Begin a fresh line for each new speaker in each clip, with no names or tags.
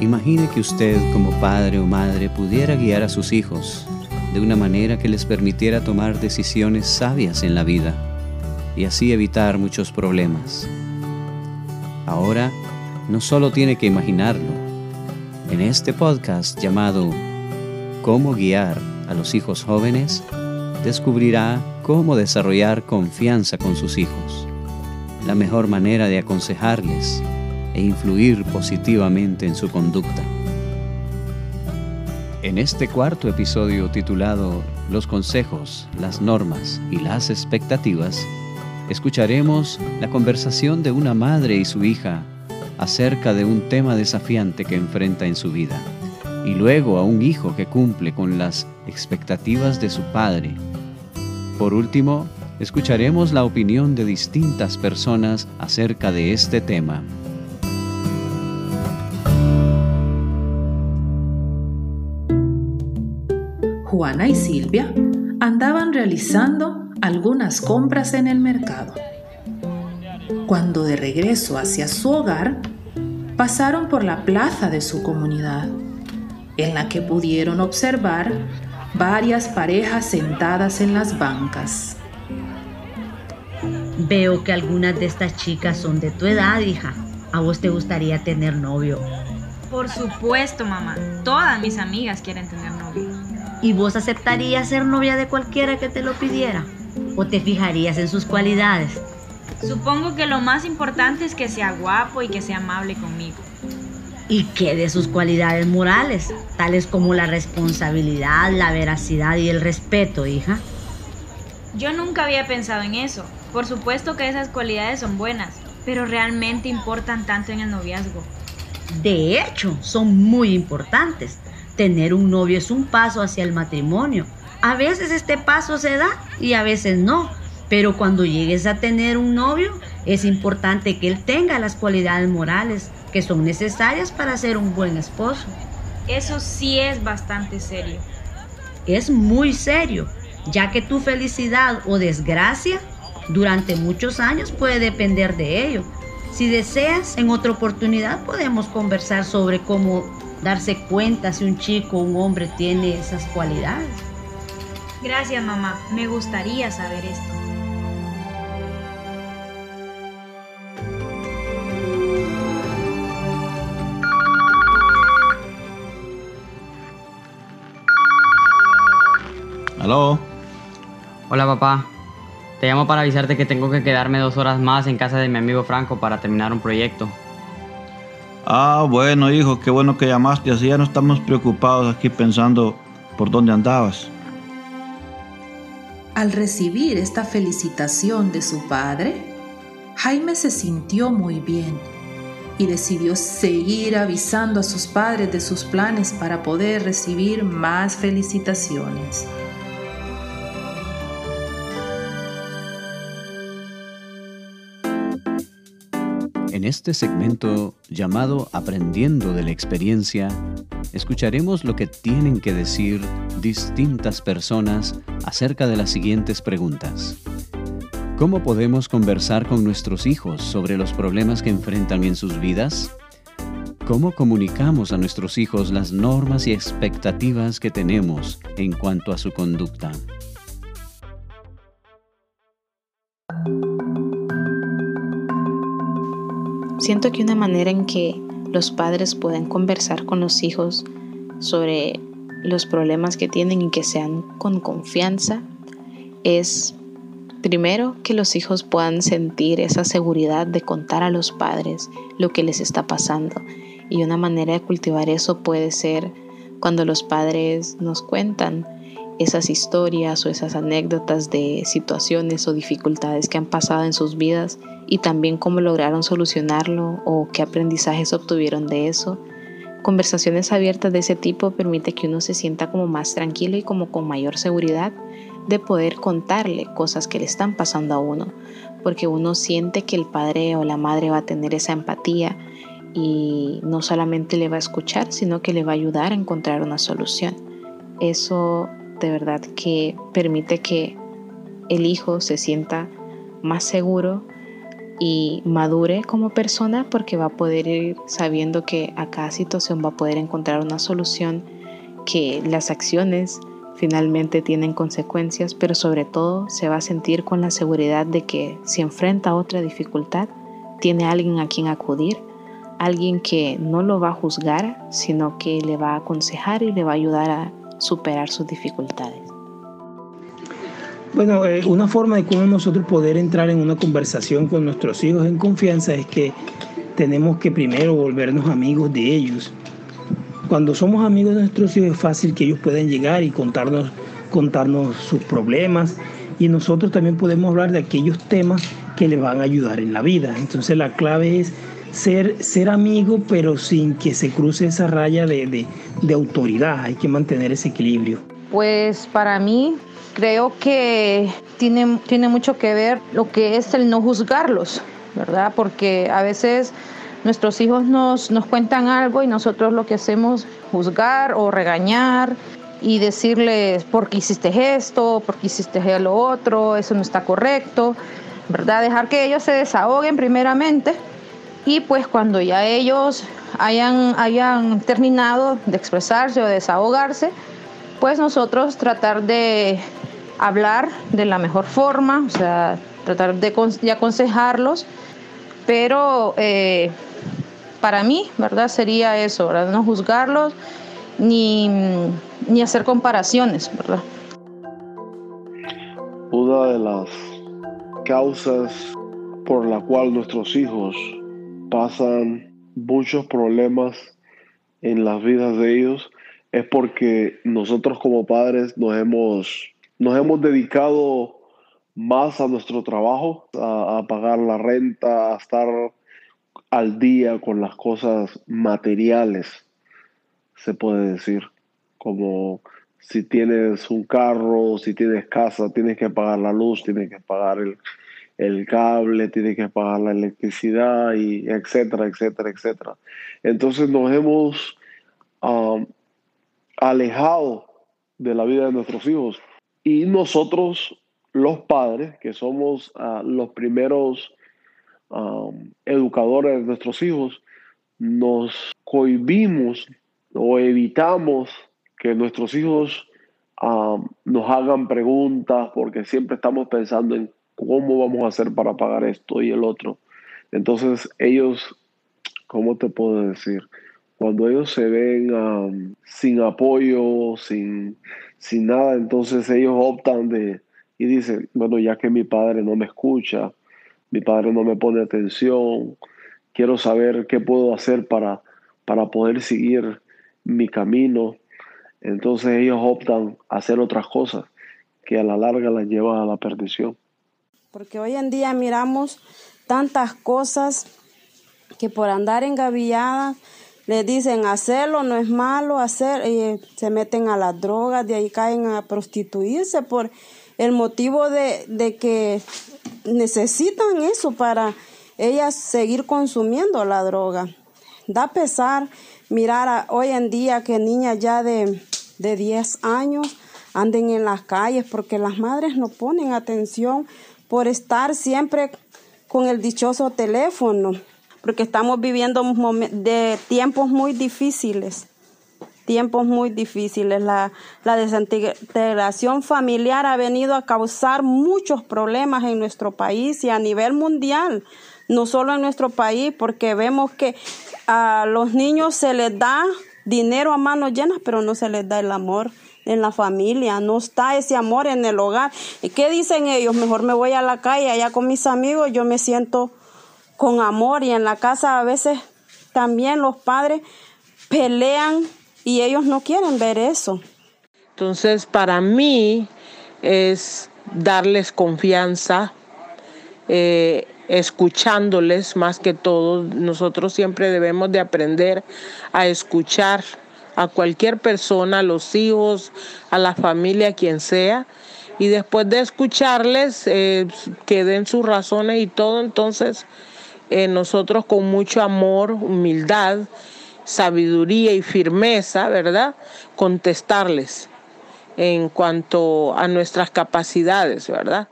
Imagine que usted como padre o madre pudiera guiar a sus hijos de una manera que les permitiera tomar decisiones sabias en la vida y así evitar muchos problemas. Ahora, no solo tiene que imaginarlo. En este podcast llamado Cómo guiar a los hijos jóvenes, descubrirá cómo desarrollar confianza con sus hijos, la mejor manera de aconsejarles e influir positivamente en su conducta. En este cuarto episodio titulado Los consejos, las normas y las expectativas, escucharemos la conversación de una madre y su hija acerca de un tema desafiante que enfrenta en su vida, y luego a un hijo que cumple con las expectativas de su padre. Por último, escucharemos la opinión de distintas personas acerca de este tema.
Juana y Silvia andaban realizando algunas compras en el mercado. Cuando de regreso hacia su hogar, pasaron por la plaza de su comunidad, en la que pudieron observar varias parejas sentadas en las bancas.
Veo que algunas de estas chicas son de tu edad, hija. ¿A vos te gustaría tener novio?
Por supuesto, mamá. Todas mis amigas quieren tener novio.
¿Y vos aceptarías ser novia de cualquiera que te lo pidiera? ¿O te fijarías en sus cualidades?
Supongo que lo más importante es que sea guapo y que sea amable conmigo.
¿Y qué de sus cualidades morales, tales como la responsabilidad, la veracidad y el respeto, hija?
Yo nunca había pensado en eso. Por supuesto que esas cualidades son buenas, pero realmente importan tanto en el noviazgo.
De hecho, son muy importantes. Tener un novio es un paso hacia el matrimonio. A veces este paso se da y a veces no. Pero cuando llegues a tener un novio, es importante que él tenga las cualidades morales que son necesarias para ser un buen esposo.
Eso sí es bastante serio.
Es muy serio, ya que tu felicidad o desgracia durante muchos años puede depender de ello. Si deseas, en otra oportunidad podemos conversar sobre cómo darse cuenta si un chico o un hombre tiene esas cualidades.
Gracias mamá, me gustaría saber esto.
¿Aló?
Hola papá, te llamo para avisarte que tengo que quedarme dos horas más en casa de mi amigo Franco para terminar un proyecto.
Ah, bueno, hijo, qué bueno que llamaste. Así ya no estamos preocupados aquí pensando por dónde andabas.
Al recibir esta felicitación de su padre, Jaime se sintió muy bien y decidió seguir avisando a sus padres de sus planes para poder recibir más felicitaciones.
En este segmento llamado Aprendiendo de la experiencia, escucharemos lo que tienen que decir distintas personas acerca de las siguientes preguntas. ¿Cómo podemos conversar con nuestros hijos sobre los problemas que enfrentan en sus vidas? ¿Cómo comunicamos a nuestros hijos las normas y expectativas que tenemos en cuanto a su conducta?
Siento que una manera en que los padres pueden conversar con los hijos sobre los problemas que tienen y que sean con confianza es primero que los hijos puedan sentir esa seguridad de contar a los padres lo que les está pasando. Y una manera de cultivar eso puede ser cuando los padres nos cuentan esas historias o esas anécdotas de situaciones o dificultades que han pasado en sus vidas y también cómo lograron solucionarlo o qué aprendizajes obtuvieron de eso. Conversaciones abiertas de ese tipo permite que uno se sienta como más tranquilo y como con mayor seguridad de poder contarle cosas que le están pasando a uno, porque uno siente que el padre o la madre va a tener esa empatía y no solamente le va a escuchar, sino que le va a ayudar a encontrar una solución. Eso de verdad que permite que el hijo se sienta más seguro y madure como persona porque va a poder ir sabiendo que a cada situación va a poder encontrar una solución, que las acciones finalmente tienen consecuencias, pero sobre todo se va a sentir con la seguridad de que si enfrenta otra dificultad, tiene alguien a quien acudir, alguien que no lo va a juzgar, sino que le va a aconsejar y le va a ayudar a superar sus dificultades.
Bueno, eh, una forma de cómo nosotros poder entrar en una conversación con nuestros hijos en confianza es que tenemos que primero volvernos amigos de ellos. Cuando somos amigos de nuestros hijos es fácil que ellos puedan llegar y contarnos, contarnos sus problemas y nosotros también podemos hablar de aquellos temas que les van a ayudar en la vida. Entonces la clave es ser, ser amigo pero sin que se cruce esa raya de, de autoridad. Hay que mantener ese equilibrio.
Pues para mí creo que tiene, tiene mucho que ver lo que es el no juzgarlos, ¿verdad? Porque a veces nuestros hijos nos, nos cuentan algo y nosotros lo que hacemos es juzgar o regañar y decirles por qué hiciste esto, por qué hiciste lo otro, eso no está correcto, ¿verdad? Dejar que ellos se desahoguen primeramente y pues cuando ya ellos hayan, hayan terminado de expresarse o de desahogarse, pues nosotros tratar de hablar de la mejor forma, o sea, tratar de, aconsejarlos, pero eh, para mí, ¿verdad? Sería eso, ¿verdad? No juzgarlos ni, ni hacer comparaciones, ¿verdad?
Una de las causas por la cual nuestros hijos pasan muchos problemas en las vidas de ellos es porque nosotros como padres nos hemos nos hemos dedicado más a nuestro trabajo, a, pagar la renta, a estar al día con las cosas materiales, se puede decir, como si tienes un carro, si tienes casa, tienes que pagar la luz, tienes que pagar el, cable, tienes que pagar la electricidad, y etcétera, etcétera, etcétera. Entonces nos hemos um, alejado de la vida de nuestros hijos y nosotros, los padres, que somos ah, los primeros educadores de nuestros hijos, nos cohibimos o evitamos que nuestros hijos nos hagan preguntas porque siempre estamos pensando en cómo vamos a hacer para pagar esto y el otro. Entonces ellos, ¿cómo te puedo decir? Cuando ellos se ven sin apoyo, sin, sin nada, entonces ellos optan de y dicen, bueno, ya que mi padre no me escucha, mi padre no me pone atención, quiero saber qué puedo hacer para, para poder seguir mi camino. Entonces ellos optan a hacer otras cosas que a la larga las llevan a la perdición.
Porque hoy en día miramos tantas cosas que por andar engavilladas le dicen hacerlo no es malo, hacer, y se meten a las drogas, de ahí caen a prostituirse por el motivo de, que necesitan eso para ellas seguir consumiendo la droga. Da pesar mirar hoy en día que niñas ya de, de 10 años anden en las calles porque las madres no ponen atención por estar siempre con el dichoso teléfono porque estamos viviendo de tiempos muy difíciles, tiempos muy difíciles. La, la desintegración familiar ha venido a causar muchos problemas en nuestro país y a nivel mundial, no solo en nuestro país, porque vemos que a los niños se les da dinero a manos llenas, pero no se les da el amor en la familia, no está ese amor en el hogar. ¿Y qué dicen ellos? Mejor me voy a la calle allá con mis amigos, yo me siento con amor y en la casa a veces también los padres pelean y ellos no quieren ver eso.
Entonces para mí es darles confianza, eh, escuchándoles más que todo. Nosotros siempre debemos de aprender a escuchar a cualquier persona, a los hijos, a la familia, quien sea. Y después de escucharles, eh, que den sus razones y todo, entonces nosotros con mucho amor, humildad, sabiduría y firmeza, ¿verdad? Contestarles en cuanto a nuestras capacidades, ¿verdad?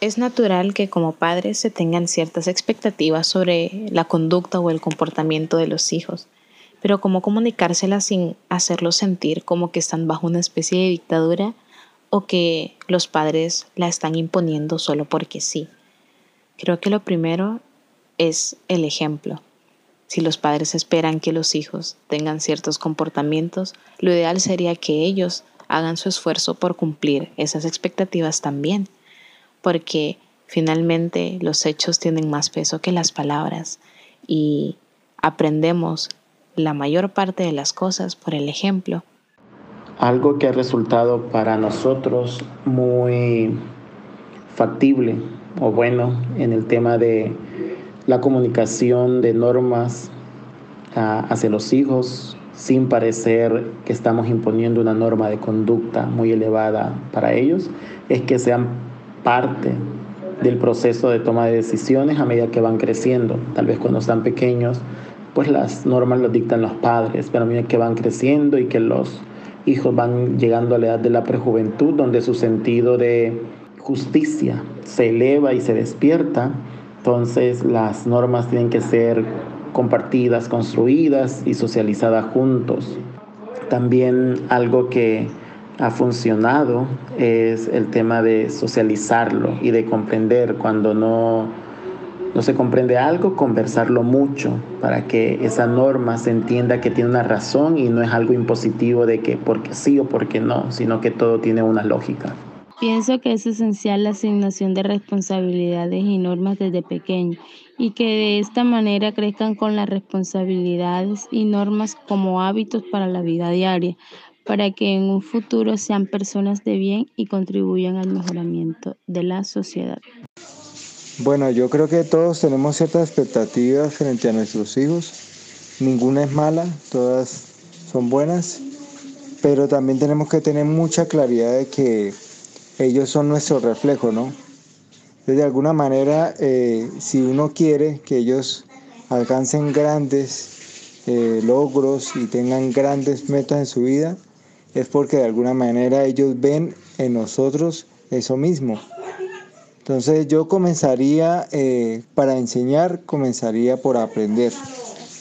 Es natural que como padres se tengan ciertas expectativas sobre la conducta o el comportamiento de los hijos, pero cómo comunicárselas sin hacerlos sentir como que están bajo una especie de dictadura o que los padres la están imponiendo solo porque sí. Creo que lo primero es el ejemplo. Si los padres esperan que los hijos tengan ciertos comportamientos, lo ideal sería que ellos hagan su esfuerzo por cumplir esas expectativas también, porque finalmente los hechos tienen más peso que las palabras y aprendemos la mayor parte de las cosas por el ejemplo.
Algo que ha resultado para nosotros muy factible o bueno en el tema de la comunicación de normas ah, hacia los hijos sin parecer que estamos imponiendo una norma de conducta muy elevada para ellos, es que sean parte del proceso de toma de decisiones a medida que van creciendo. Tal vez cuando están pequeños, pues las normas las dictan los padres, pero a medida que van creciendo y que los hijos van llegando a la edad de la prejuventud, donde su sentido de justicia se eleva y se despierta, entonces las normas tienen que ser compartidas, construidas y socializadas juntos. También algo que ha funcionado es el tema de socializarlo y de comprender cuando no, no se comprende algo, conversarlo mucho para que esa norma se entienda que tiene una razón y no es algo impositivo de que porque sí o porque no, sino que todo tiene una lógica.
Pienso que es esencial la asignación de responsabilidades y normas desde pequeño y que de esta manera crezcan con las responsabilidades y normas como hábitos para la vida diaria, para que en un futuro sean personas de bien y contribuyan al mejoramiento de la sociedad.
Bueno, yo creo que todos tenemos ciertas expectativas frente a nuestros hijos. Ninguna es mala, todas son buenas, pero también tenemos que tener mucha claridad de que ellos son nuestro reflejo, ¿no? De alguna manera, eh, si uno quiere que ellos alcancen grandes eh, logros y tengan grandes metas en su vida, es porque de alguna manera ellos ven en nosotros eso mismo. Entonces yo comenzaría, eh, para enseñar, comenzaría por aprender,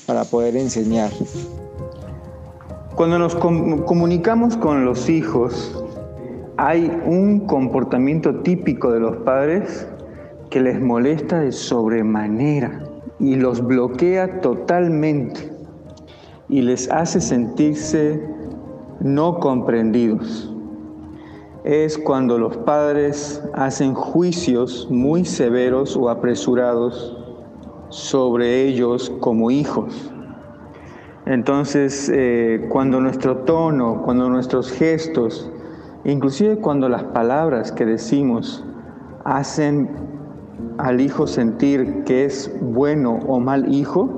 para poder enseñar.
Cuando nos comunicamos con los hijos, hay un comportamiento típico de los padres que les molesta de sobremanera y los bloquea totalmente y les hace sentirse no comprendidos. Es cuando los padres hacen juicios muy severos o apresurados sobre ellos como hijos. Entonces, eh, cuando nuestro tono, cuando nuestros gestos, Inclusive cuando las palabras que decimos hacen al hijo sentir que es bueno o mal hijo,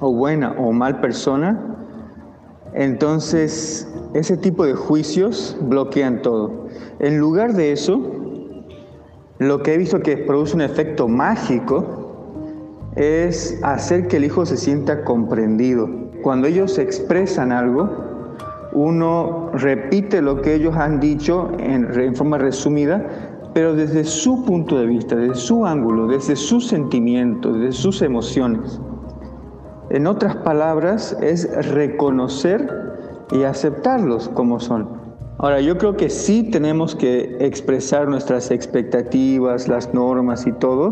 o buena o mal persona, entonces ese tipo de juicios bloquean todo. En lugar de eso, lo que he visto que produce un efecto mágico es hacer que el hijo se sienta comprendido. Cuando ellos expresan algo, uno repite lo que ellos han dicho en, forma resumida, pero desde su punto de vista, desde su ángulo, desde sus sentimientos, desde sus emociones. En otras palabras, es reconocer y aceptarlos como son. Ahora, yo creo que sí tenemos que expresar nuestras expectativas, las normas y todo,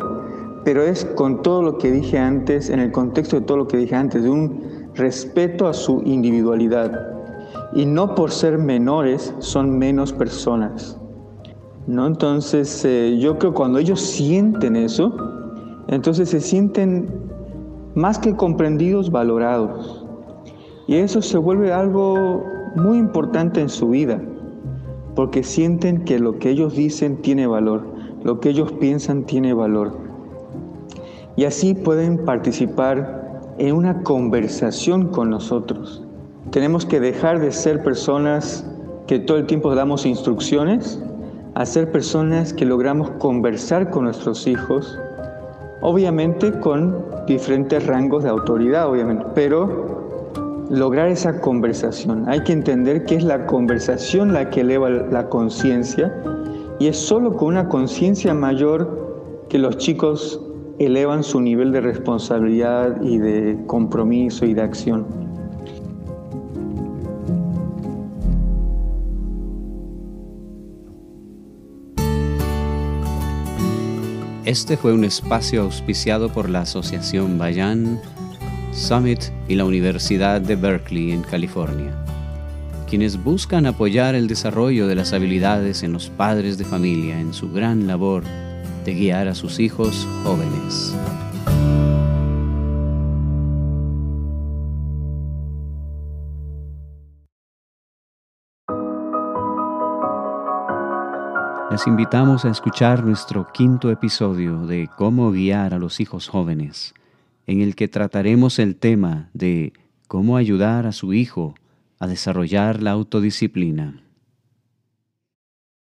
pero es con todo lo que dije antes, en el contexto de todo lo que dije antes, de un respeto a su individualidad y no por ser menores son menos personas. ¿no? Entonces, eh, yo creo que cuando ellos sienten eso, entonces se sienten más que comprendidos, valorados. Y eso se vuelve algo muy importante en su vida, porque sienten que lo que ellos dicen tiene valor, lo que ellos piensan tiene valor. Y así pueden participar en una conversación con nosotros. Tenemos que dejar de ser personas que todo el tiempo damos instrucciones, a ser personas que logramos conversar con nuestros hijos, obviamente con diferentes rangos de autoridad, obviamente, pero lograr esa conversación. Hay que entender que es la conversación la que eleva la conciencia Y es solo con una conciencia mayor que los chicos elevan su nivel de responsabilidad y de compromiso y de acción.
Este fue un espacio auspiciado por la Asociación Bayan, Summit y la Universidad de Berkeley en California, quienes buscan apoyar el desarrollo de las habilidades en los padres de familia en su gran labor de guiar a sus hijos jóvenes. Les invitamos a escuchar nuestro quinto episodio de Cómo guiar a los hijos jóvenes, en el que trataremos el tema de cómo ayudar a su hijo a desarrollar la autodisciplina.